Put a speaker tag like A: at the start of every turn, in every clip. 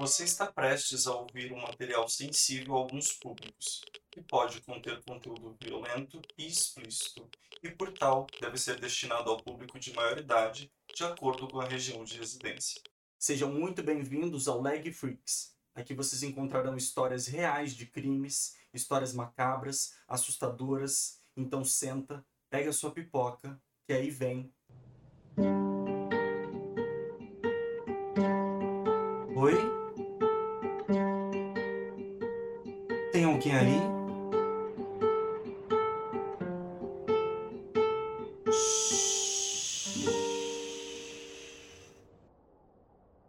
A: Você está prestes a ouvir um material sensível a alguns públicos, que pode conter conteúdo violento e explícito, e por tal deve ser destinado ao público de maior idade, de acordo com a região de residência.
B: Sejam muito bem-vindos ao Leg Freaks. Aqui vocês encontrarão histórias reais de crimes, histórias macabras, assustadoras. Então senta, pega sua pipoca, que aí vem. Oi? Tem alguém aí?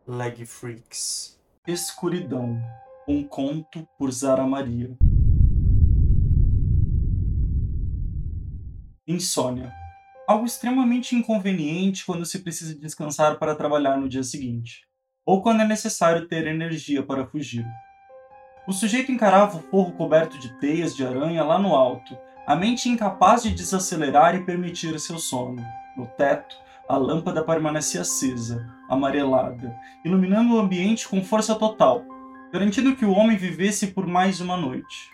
B: Leg Freaks. Escuridão. Um conto por Zara Maria. Insônia. Algo extremamente inconveniente quando se precisa descansar para trabalhar no dia seguinte, ou quando é necessário ter energia para fugir. O sujeito encarava o forro coberto de teias de aranha lá no alto, a mente incapaz de desacelerar e permitir seu sono. No teto, a lâmpada permanecia acesa, amarelada, iluminando o ambiente com força total, garantindo que o homem vivesse por mais uma noite.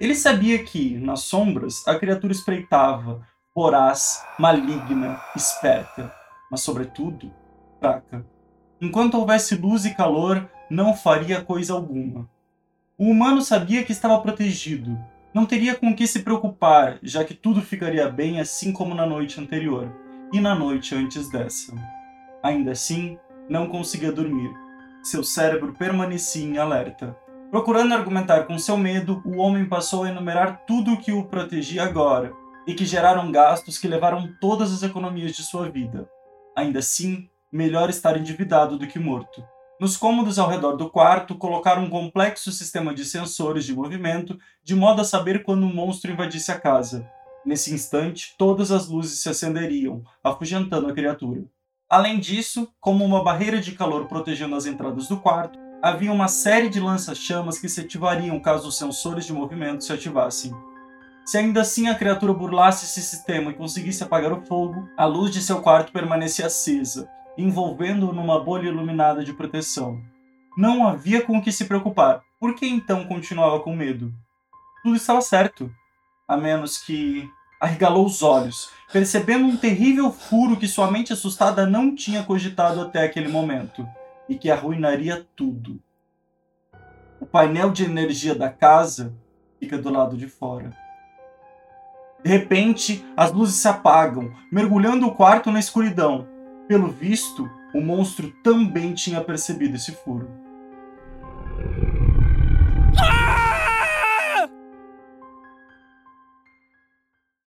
B: Ele sabia que, nas sombras, a criatura espreitava, voraz, maligna, esperta, mas, sobretudo, fraca. Enquanto houvesse luz e calor, não faria coisa alguma. O humano sabia que estava protegido, não teria com que se preocupar, já que tudo ficaria bem assim como na noite anterior e na noite antes dessa. Ainda assim, não conseguia dormir. Seu cérebro permanecia em alerta. Procurando argumentar com seu medo, o homem passou a enumerar tudo o que o protegia agora e que geraram gastos que levaram todas as economias de sua vida. Ainda assim, melhor estar endividado do que morto. Nos cômodos ao redor do quarto, colocaram um complexo sistema de sensores de movimento, de modo a saber quando um monstro invadisse a casa. Nesse instante, todas as luzes se acenderiam, afugentando a criatura. Além disso, como uma barreira de calor protegendo as entradas do quarto, havia uma série de lança-chamas que se ativariam caso os sensores de movimento se ativassem. Se ainda assim a criatura burlasse esse sistema e conseguisse apagar o fogo, a luz de seu quarto permanecia acesa, envolvendo-o numa bolha iluminada de proteção. Não havia com o que se preocupar. Por que então continuava com medo? Tudo estava certo. A menos que. Arregalou os olhos, percebendo um terrível furo que sua mente assustada não tinha cogitado até aquele momento e que arruinaria tudo. O painel de energia da casa fica do lado de fora. De repente, as luzes se apagam, mergulhando o quarto na escuridão, pelo visto, o monstro também tinha percebido esse furo.